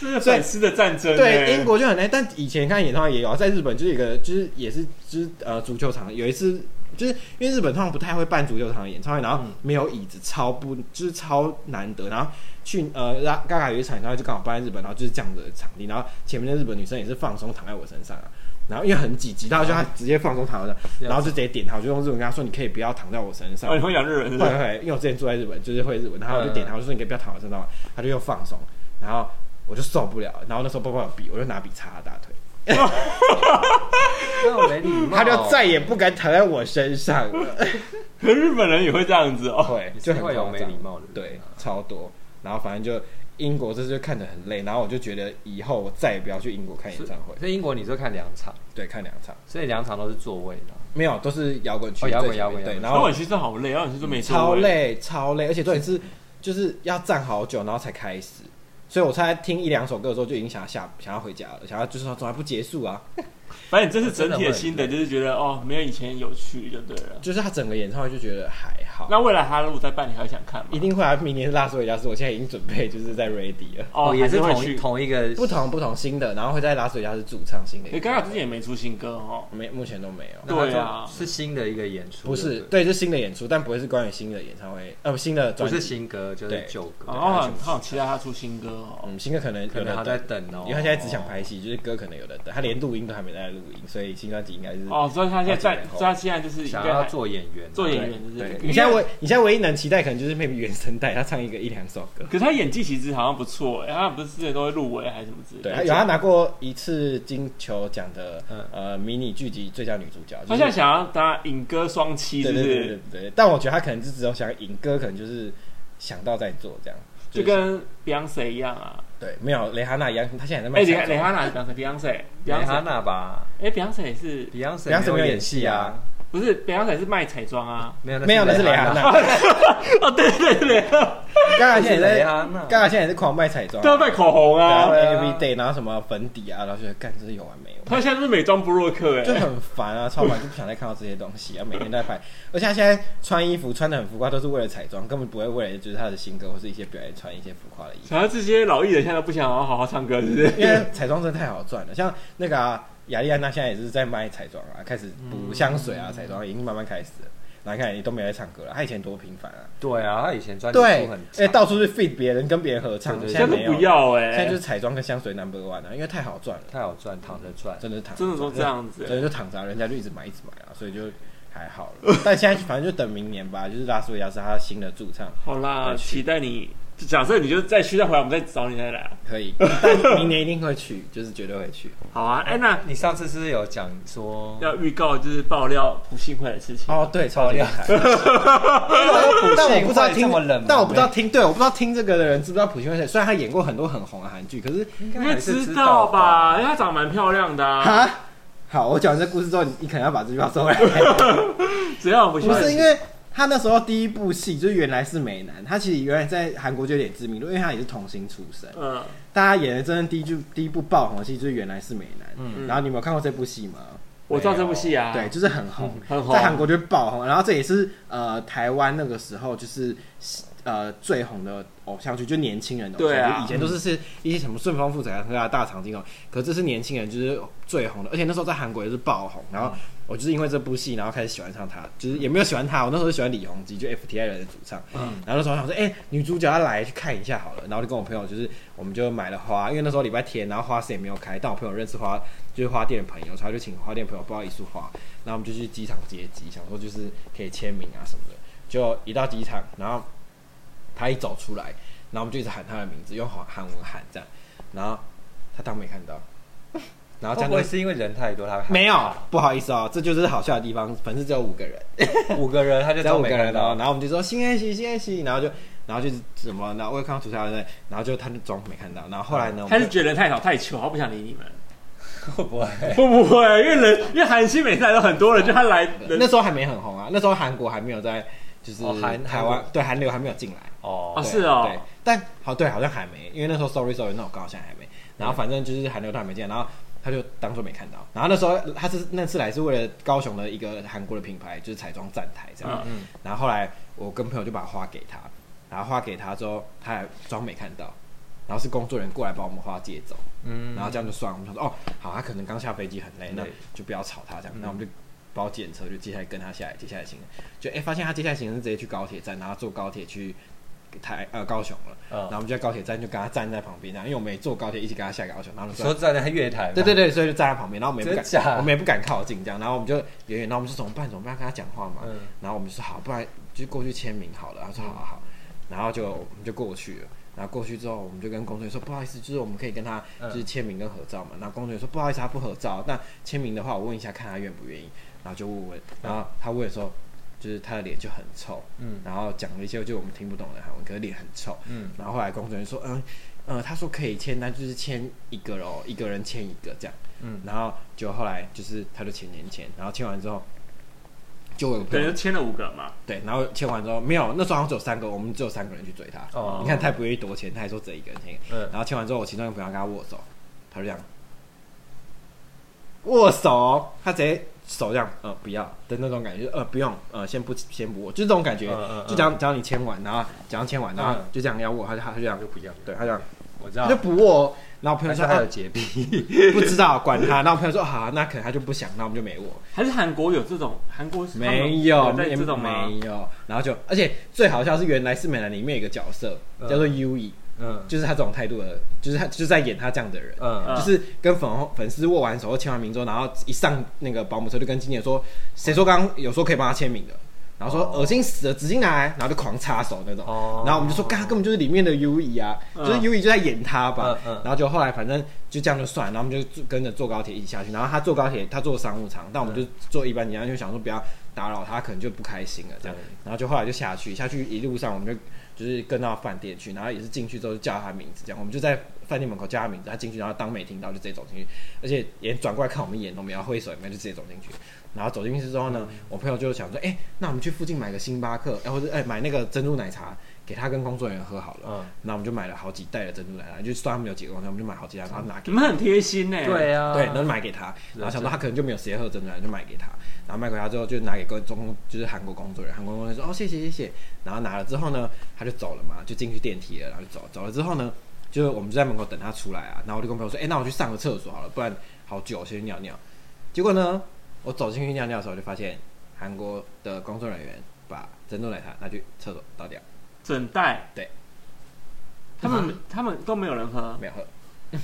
这是粉丝的战争。对，英国就很累，但以前看演唱会也有，在日本就是一个，就是也是就是呃足球场，有一次就是因为日本通常不太会办足球场的演唱会，然后没有椅子，超不就是超难得。然后去呃拉嘎嘎有一场演唱会就刚好办在日本，然后就是这样的场地，然后前面的日本女生也是放松躺在我身上啊。然后因为很挤，挤到就他直接放松躺在那，然后就直接点他，我就用日文跟他说：“你可以不要躺在我身上。”哦，你会讲日文是不是？[laughs] 会会，因为我之前住在日本，就是会日文，然后我就点他，我就说：“你可以不要躺我身上。”他就又放松，然后我就受不了，然后那时候包包有笔，我就拿笔擦他大腿。[laughs] 那没礼貌，他就再也不敢躺在我身上了。可日本人也会这样子哦，会就很会有没礼貌的，对，超多。然后反正就。英国这次就看得很累，然后我就觉得以后我再也不要去英国看演唱会。所以英国你是看两场？对，看两场，所以两场都是座位的？没有，都是摇滚区。摇滚摇滚。对，然后摇滚区真好累，摇滚区都没超累，超累，而且重点是就是要站好久，然后才开始。所以我才听一两首歌的时候就已经想要下想要回家了，想要就是说怎么还不结束啊？[laughs] 反正这是整体的心得，就是觉得哦，没有以前有趣就对了。就是他整个演唱会就觉得还好。那未来他如果再办，你还想看吗？一定会啊！明年是拉斯维加斯，我现在已经准备 [laughs] 就是在 ready 了。哦，也是同同一个不同不同新的，然后会在拉斯维加斯主唱新的。你刚好之前也没出新歌哦，没，目前都没有。对啊，是新的一个演出，不是，对，是新的演出，但不会是关于新的演唱会，呃，新的不是新歌，就是旧歌。然后很好期待他出新歌哦。嗯，新歌可能可能他在等哦，因为他现在只想拍戏，就是歌可能有的等，他连录音都还没在录音，所以新专辑应该是哦，所以他现在在，所以他现在就是想要做演员，做演员，就是。你现在唯你现在唯一能期待可能就是 maybe 原声带，他唱一个一两首歌。可是他演技其实好像不错哎，他不是之前都会入围还是什么之类的？对，有他拿过一次金球奖的呃迷你剧集最佳女主角。他现在想要当影歌双栖，是不是？对对对。但我觉得他可能是只有想影歌，可能就是想到再做这样，就跟 Beyonce 一样啊。对，没有蕾哈娜一样，他现在在卖。哎，蕾蕾哈娜是 Beyonce，Beyonce，蕾哈娜吧？哎，Beyonce 也是 Beyonce，Beyonce 没有演戏啊。不是，Beyonce 是卖彩妆啊，没有，没有，那是蕾哈娜。[laughs] 哦，对对对，刚才现在刚才现在也是狂卖彩妆，都要卖口红啊对啊，Everyday，然后什么粉底啊，然后觉得干，真是有完没有。他现在是美妆部落客哎，就很烦啊，超烦，就不想再看到这些东西啊，每天都在拍。而且他现在穿衣服穿的很浮夸，都是为了彩妆，根本不会为了就是他的新歌或是一些表演穿一些浮夸的衣服。然后这些老艺人现在都不想好好唱歌，是不是？因为彩妆真的太好赚了，像那个亚丽安娜现在也是在卖彩妆啊，开始补香水啊，彩妆已经慢慢开始了。来看你都没在唱歌了，他以前多频繁啊！对啊，他以前专辑对很哎，到处去 feat 别人跟别人合唱，现在都不要哎，现在就是彩妆跟香水 number one 啊，因为太好赚了，太好赚，躺着赚，真的是躺，真的都这样子，真的就躺着，人家就一直买一直买啊，所以就还好了。但现在反正就等明年吧，就是拉斯维加斯他新的驻唱。好啦，期待你。假设你就再去再回来，我们再找你再来啊。可以，[laughs] 但明年一定会去，就是绝对会去。好啊，哎，那你上次是不是有讲说要预告，就是爆料朴信惠的事情？哦，对，超厉害。但我不知道听，但我不知道听，对，我不知道听这个的人知不知道普信惠？虽然他演过很多很红的韩剧，可是应该知道吧？因为他长得蛮漂亮的啊。好，我讲完这故事之后，你你可能要把这句话收回来。[laughs] 只要不不是因为。他那时候第一部戏就是原来是美男，他其实原来在韩国就有点知名度，因为他也是童星出身。嗯，大家演的真正第一部第一部爆红的戏就是原来是美男。嗯，然后你有没有看过这部戏吗？我知道这部戏啊，对，就是很红，[laughs] 很红，在韩国就爆红。然后这也是呃台湾那个时候就是呃最红的偶像剧，就年轻人的偶像剧。对啊，以前都是是一些什么顺风妇产科啊、大长今哦，可是这是年轻人就是最红的，而且那时候在韩国也是爆红，然后。我就是因为这部戏，然后开始喜欢上他，就是也没有喜欢他。我那时候喜欢李弘基，就 FTI 人的主唱。嗯，然后那时候想说，哎、欸，女主角要来去看一下好了。然后就跟我朋友，就是我们就买了花，因为那时候礼拜天，然后花市也没有开。但我朋友认识花，就是花店的朋友，所以他就请花店朋友包一束花。然后我们就去机场接机，想说就是可以签名啊什么的。就一到机场，然后他一走出来，然后我们就一直喊他的名字，用韩韩文喊这样。然后他当没看到。然后这样会是因为人太多，他没有，不好意思哦，这就是好笑的地方。粉丝只有五个人，[laughs] 五个人他就只有五个人哦。然后我们就说新爱喜，新爱喜，然后就，然后就是什么，然后我也看到主持人在，然后就他就装没看到。然后后来呢，他是觉得人太少太糗，他不想理你们。会 [laughs] 不会？会不会？因为人，因为韩星每次来都很多人，就他来那时候还没很红啊，那时候韩国还没有在，就是韩台湾对韩流还没有进来哦。是哦，对，但好对，好像还没，因为那时候 Sorry Sorry 那我刚好现在还没。然后反正就是韩流都还没进，然后。他就当做没看到，然后那时候他是那次来是为了高雄的一个韩国的品牌，就是彩妆站台这样。嗯嗯。然后后来我跟朋友就把花给他，然后花给他之后，他还装没看到，然后是工作人员过来把我们花借走。嗯。然后这样就算了，我们说哦，好，他可能刚下飞机很累，那就不要吵他这样。那我们就包检车，就接下来跟他下来，接下来行程就哎发现他接下来行程是直接去高铁站，然后坐高铁去。台呃高雄了，然后我们就在高铁站就跟他站在旁边，因为我们也坐高铁一起跟他下高雄，然后说站在月台，对对对，所以就站在旁边，然后我们也不敢，我们也不敢靠近这样，然后我们就远远，然后我们说怎么办？怎么办？跟他讲话嘛，然后我们就说好，不然就过去签名好了。他说好好好，然后就我们就过去了，然后过去之后，我们就跟工作人员说不好意思，就是我们可以跟他就是签名跟合照嘛。然后工作人员说不好意思，他不合照，那签名的话，我问一下看他愿不愿意，然后就问问，然后他问说。就是他的脸就很臭，嗯，然后讲了一些就我们听不懂的韩文，可是脸很臭，嗯，然后后来工作人员说，嗯，呃，他说可以签，但就是签一个喽，一个人签一个这样，嗯，然后就后来就是他就签签签，然后签完之后就有等于签了五个嘛，对，然后签完之后没有，那时候好像只有三个，我们只有三个人去追他，哦，你看他不愿意多签，他还说只一个人签，嗯，然后签完之后我其中一个朋友跟他握手，他就这样握手，他直接。手这样，呃，不要的那种感觉，呃，不用，呃，先不，先不握，就这种感觉，就这样，只要你签完，然后，只要签完，然后就这样要握，他就他就这样就不要，对他这样，我知道，就不握，然后朋友说他有洁癖，[laughs] 不知道，管他，然后朋友说好，那可能他就不想，那我们就没握。还是韩国有这种，韩国没有，这种没有，然后就，而且最好笑是原来是美男里面有一个角色叫做 U E。嗯，就是他这种态度的，就是他就是在演他这样的人，嗯，就是跟粉粉丝握完手、签完名之后，然后一上那个保姆车就跟经纪人说，谁说刚刚有说可以帮他签名的，然后说恶心死了，纸巾拿来，然后就狂插手那种，哦，然后我们就说，刚刚根本就是里面的 U E 啊，就是 U E 就在演他吧，嗯，然后就后来反正就这样就算，然后我们就跟着坐高铁一起下去，然后他坐高铁，他坐商务舱，但我们就坐一般，然后就想说不要打扰他，可能就不开心了这样，然后就后来就下去，下去一路上我们就。就是跟到饭店去，然后也是进去之后就叫他名字，这样我们就在饭店门口叫他名字，他进去，然后当没听到就直接走进去，而且连转过来看我们一眼都没有，挥手也没，就直接走进去。然后走进去之后呢，我朋友就想说，哎、那我们去附近买个星巴克，然后或者哎买那个珍珠奶茶给给他跟工作人员喝好了。嗯，那我们就买了好几袋的珍珠奶茶，就算他们有几个工作人，我们就买好几袋，然后拿给他。你们很贴心呢。对啊，对，然后买给他，然后想到他可能就没有时间喝珍珠奶茶，就买给他。然后卖给他之后，就拿给各中就是韩国工作人员，韩国工作人员说哦谢谢谢谢。然后拿了之后呢，他就走了嘛，就进去电梯了，然后就走走了之后呢，就我们就在门口等他出来啊。然后我就跟朋友说，哎，那我去上个厕所好了，不然好久我，先去尿尿。结果呢，我走进去尿尿的时候，就发现韩国的工作人员把珍珠奶茶拿去厕所倒掉，整袋。对，他们他们都没有人喝，没有喝。[laughs]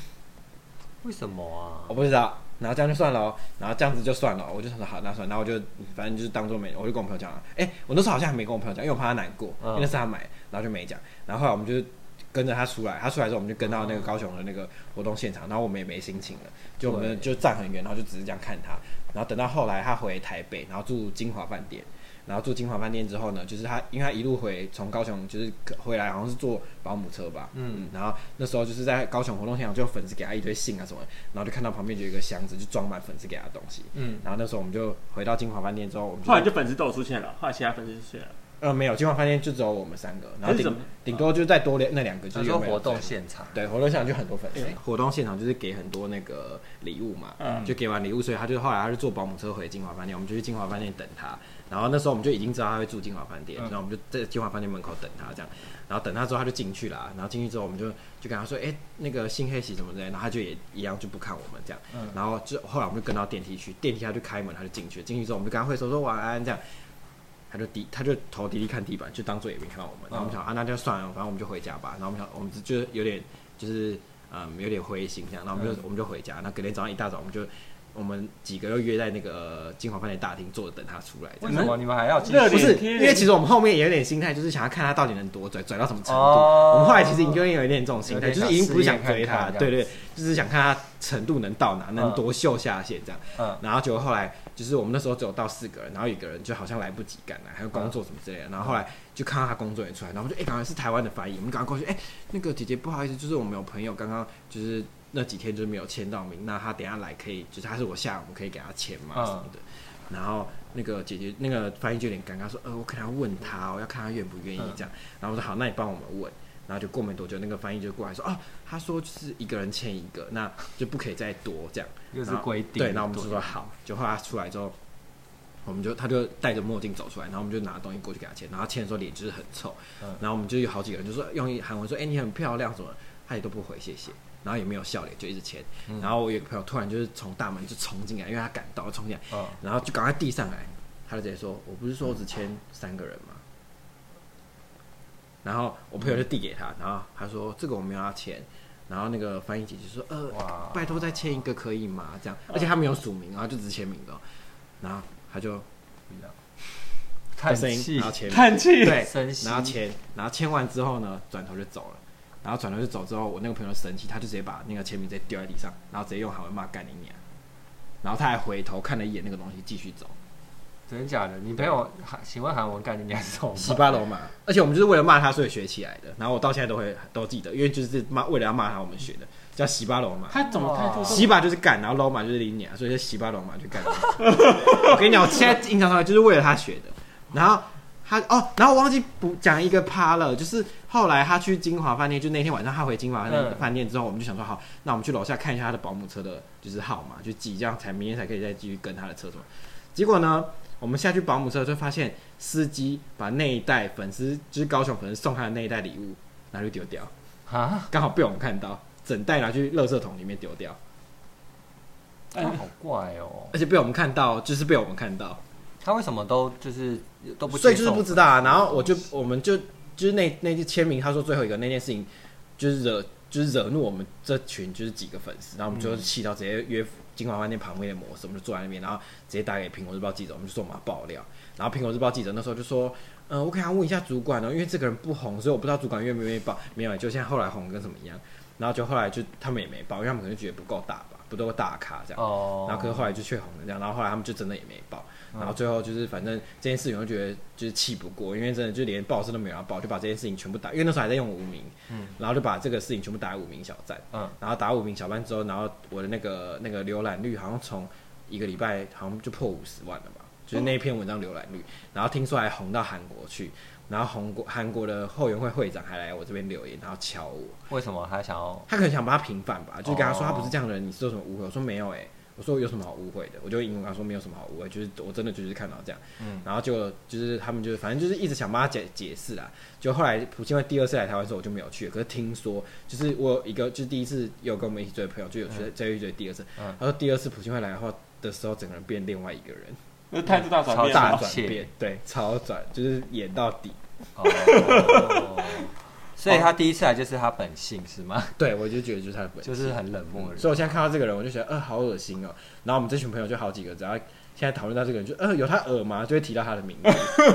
为什么啊？我不知道。然后这样就算了，然后这样子就算了，我就想说好，那算了。然后我就反正就是当做没，我就跟我朋友讲了。哎，我那时候好像还没跟我朋友讲，因为我怕他难过，因为那是他买，然后就没讲。然后后来我们就跟着他出来，他出来之后我们就跟到那个高雄的那个活动现场，然后我们也没心情了，就我们就站很远，然后就只是这样看他。然后等到后来他回台北，然后住金华饭店。然后住金华饭店之后呢，就是他，因为他一路回从高雄就是回来，好像是坐保姆车吧。嗯。然后那时候就是在高雄活动现场，就有粉丝给他一堆信啊什么，然后就看到旁边就有一个箱子，就装满粉丝给他的东西。嗯。然后那时候我们就回到金华饭店之后，我们就后来就粉丝都有出现了，后来其他粉丝出现了。呃，没有，金华饭店就只有我们三个，然后顶顶多就再多那两个，就是说活动现场。对，活动现场就很多粉丝。活动现场就是给很多那个礼物嘛，嗯就给完礼物，所以他就后来他就坐保姆车回金华饭店，我们就去金华饭店等他。然后那时候我们就已经知道他会住金华饭店，然后我们就在金华饭店门口等他这样，然后等他之后他就进去了，然后进去之后我们就就跟他说，哎，那个新黑喜什么之类的，然后他就也一样就不看我们这样，然后就后来我们就跟到电梯去，电梯他就开门他就进去，进去之后我们就跟他挥手说晚安这样，他就低他就头低低看地板，就当做也没看到我们，然后我们想啊那就算了，反正我们就回家吧，然后我们想我们就有点就是嗯有点灰心这样，然后我们就我们就回家，那隔天早上一大早我们就。我们几个又约在那个金华饭店大厅坐着等他出来。为什么你们还要？不是，因为其实我们后面也有点心态，就是想要看他到底能多拽，拽到什么程度。我们后来其实已经有一点这种心态，就是已经不是想追他，对对，就是想看他程度能到哪，能多秀下限这样。嗯。然后结果后来就是我们那时候只有到四个人，然后有一个人就好像来不及赶来，还有工作什么之类的。然后后来就看到他工作人员出来，然后就哎，刚刚是台湾的翻译，我们赶快过去，哎，那个姐姐不好意思，就是我们有朋友刚刚就是。那几天就是没有签到名，那他等下来可以，就是他是我下午可以给他签嘛什么的。嗯、然后那个姐姐那个翻译就有点尴尬，说：“呃，我可能要问他，我要看他愿不愿意这样。嗯”然后我说：“好，那你帮我们问。”然后就过没多久，那个翻译就过来说：“哦，他说就是一个人签一个，那就不可以再多这样。”又是规定。对，然后我们就说好，就后来他出来之后，我们就他就戴着墨镜走出来，然后我们就拿东西过去给他签，然后他签的时候脸就是很臭，嗯、然后我们就有好几个人就说用韩文说：“哎，你很漂亮什么？”他也都不回，谢谢。然后也没有笑脸，就一直签。嗯、然后我有个朋友突然就是从大门就冲进来，因为他赶到冲进来，哦、然后就赶快递上来。他就直接说：“我不是说我只签三个人吗？”然后我朋友就递给他，然后他说：“这个我没有要签。”然后那个翻译姐姐说：“呃，拜托再签一个可以吗？”这样，而且他没有署名，然后就只签名的。然后他就叹气，然后签，叹气，对，然后签，然后签完之后呢，转头就走了。然后转头就走之后，我那个朋友神奇，他就直接把那个签名直接丢在地上，然后直接用韩文骂干你娘，然后他还回头看了一眼那个东西，继续走。真的假的？你朋友韩请问韩文干你娘是什么？西巴罗马。而且我们就是为了骂他，所以学起来的。然后我到现在都会都记得，因为就是骂为了要骂他，我们学的叫西巴罗马。他怎么开？西巴就是干，然后罗马就是你娘，所以就西巴罗马就干。[laughs] 我跟你讲，我现在印象中就是为了他学的。然后。他哦，然后我忘记补讲一个趴了，就是后来他去金华饭店，就那天晚上他回金华那个饭店之后，嗯、我们就想说好，那我们去楼下看一下他的保姆车的就是号码，就记，这样才明天才可以再继续跟他的车什么。结果呢，我们下去保姆车就发现司机把那一袋粉丝，就是高雄粉丝送他的那一袋礼物拿去丢掉啊，刚好被我们看到，整袋拿去垃圾桶里面丢掉。哎，好怪哦！而且被我们看到，就是被我们看到。他为什么都就是都不？所以就是不知道啊。然后我就我们就就是那那签名，他说最后一个那件事情就是惹就是惹怒我们这群就是几个粉丝，然后我们就气到直接约金华饭店旁边的模式，我们就坐在那边，然后直接打给苹果日报记者，我们就说我们要爆料。然后苹果日报记者那时候就说，嗯、呃，我可以问一下主管哦，因为这个人不红，所以我不知道主管愿不愿意报。没有，就像后来红跟什么一样。然后就后来就他们也没报，因为他们可能觉得不够大吧，不够大咖这样。哦。然后可是后来就却红了这样，然后后来他们就真的也没报。然后最后就是，反正这件事情我就觉得就是气不过，因为真的就连报社都没有要报，就把这件事情全部打，因为那时候还在用无名，嗯，然后就把这个事情全部打无名小站，嗯，然后打无名小站之后，然后我的那个那个浏览率好像从一个礼拜好像就破五十万了吧，就是那一篇文章浏览率，然后听说还红到韩国去，然后韩国韩国的后援会会长还来我这边留言，然后敲我。为什么他想要？他可能想帮他平反吧，就跟他说他不是这样的人，哦、你是有什么误会？我说没有哎、欸，我说有什么好误会的？我就英文跟他说没有什么好误会，就是我真的就是看到这样。嗯，然后就就是他们就是反正就是一直想帮他解解释啦。就后来朴槿惠第二次来台湾的时候我就没有去，可是听说就是我有一个就是第一次有跟我们一起追的朋友就有去追一追第二次，嗯、他说第二次朴槿惠来的话的时候，整个人变另外一个人。那态度大转变，大转变，对，超转，就是演到底。哦，所以他第一次来就是他本性是吗？[laughs] 对，我就觉得就是他的本性，就是很冷漠的人。所以我现在看到这个人，我就觉得，呃，好恶心哦。然后我们这群朋友就好几个，只要现在讨论到这个人，就呃，有他耳吗？就会提到他的名字。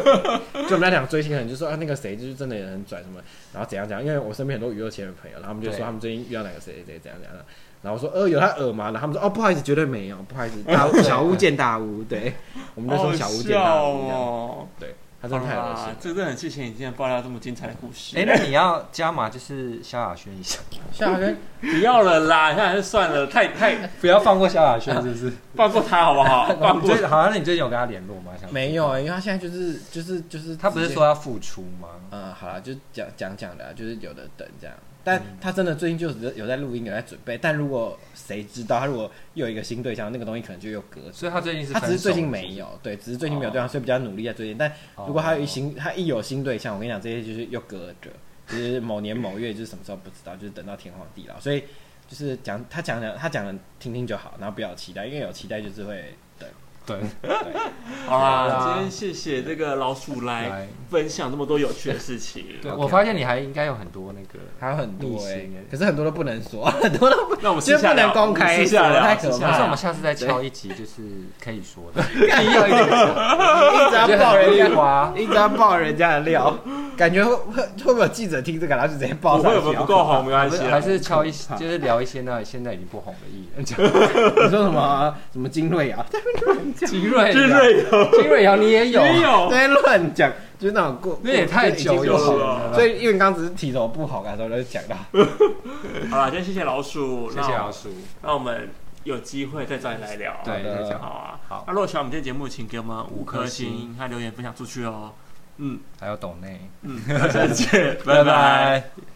[laughs] 就我们俩追星的人就说啊，那个谁就是真的也很拽什么，然后怎样怎样。因为我身边很多娱乐圈的朋友，然后他们就说他们最近遇到哪个谁谁怎样怎样的。然后我说，呃，有他耳吗？然后他们说，哦，不好意思，绝对没有，不好意思，[laughs] 大小巫见大巫，对，[laughs] 我们就说小巫见大巫这样，对，他真的太恶心了。这个真的很谢谢你今天爆料这么精彩的故事。哎，那你要加码就是萧亚轩一下，萧亚轩 [laughs] 不要了啦，萧亚轩算了，太太不要放过萧亚轩，是不是？放过他好不好？放过，好像你最近有跟他联络吗？没有，因为他现在就是就是就是，他不是说要复出吗？嗯，好了，就讲讲讲的，就是有的等这样。但他真的最近就是有在录音，有在准备。但如果谁知道他如果又有一个新对象，那个东西可能就又隔。所以他最近是他只是最近没有，对，只是最近没有对象，所以比较努力在最近。但如果他有一新，他一有新对象，我跟你讲，这些就是又隔着，就是某年某月就是什么时候不知道，就是等到天荒地老。所以就是讲他讲讲他讲的听听就好，然后不要期待，因为有期待就是会。对，[laughs] 好啦，今天谢谢这个老鼠来分享这么多有趣的事情。对，我发现你还应该有很多那个，还有很多哎，可是很多都不能说，[laughs] 很多都不，那我们先不能公开，私下聊，太可怕。还是我们下次再敲一集，就是可以说的，[laughs] 一直要爆人家，一直要爆人家的料，感觉会会会不会有记者听这个，然后就直接爆出来？不够红没关系，还是敲一，就是聊一些那现在已经不红的艺人。你说什么？什么金瑞啊？金瑞，金瑞瑶，金瑞瑶，你也有？也有，在乱讲，就是那种过，那也太久了。所以因为刚只是提头不好，然后就讲到。[laughs] 好了，今天谢谢老鼠，谢谢老鼠。那我们有机会再找你来聊，对，好啊。好，那如果喜欢我们今天节目，请给我们五颗星，还留言分享出去哦。嗯，还有抖内，嗯，[laughs] 下次见，[laughs] 拜拜。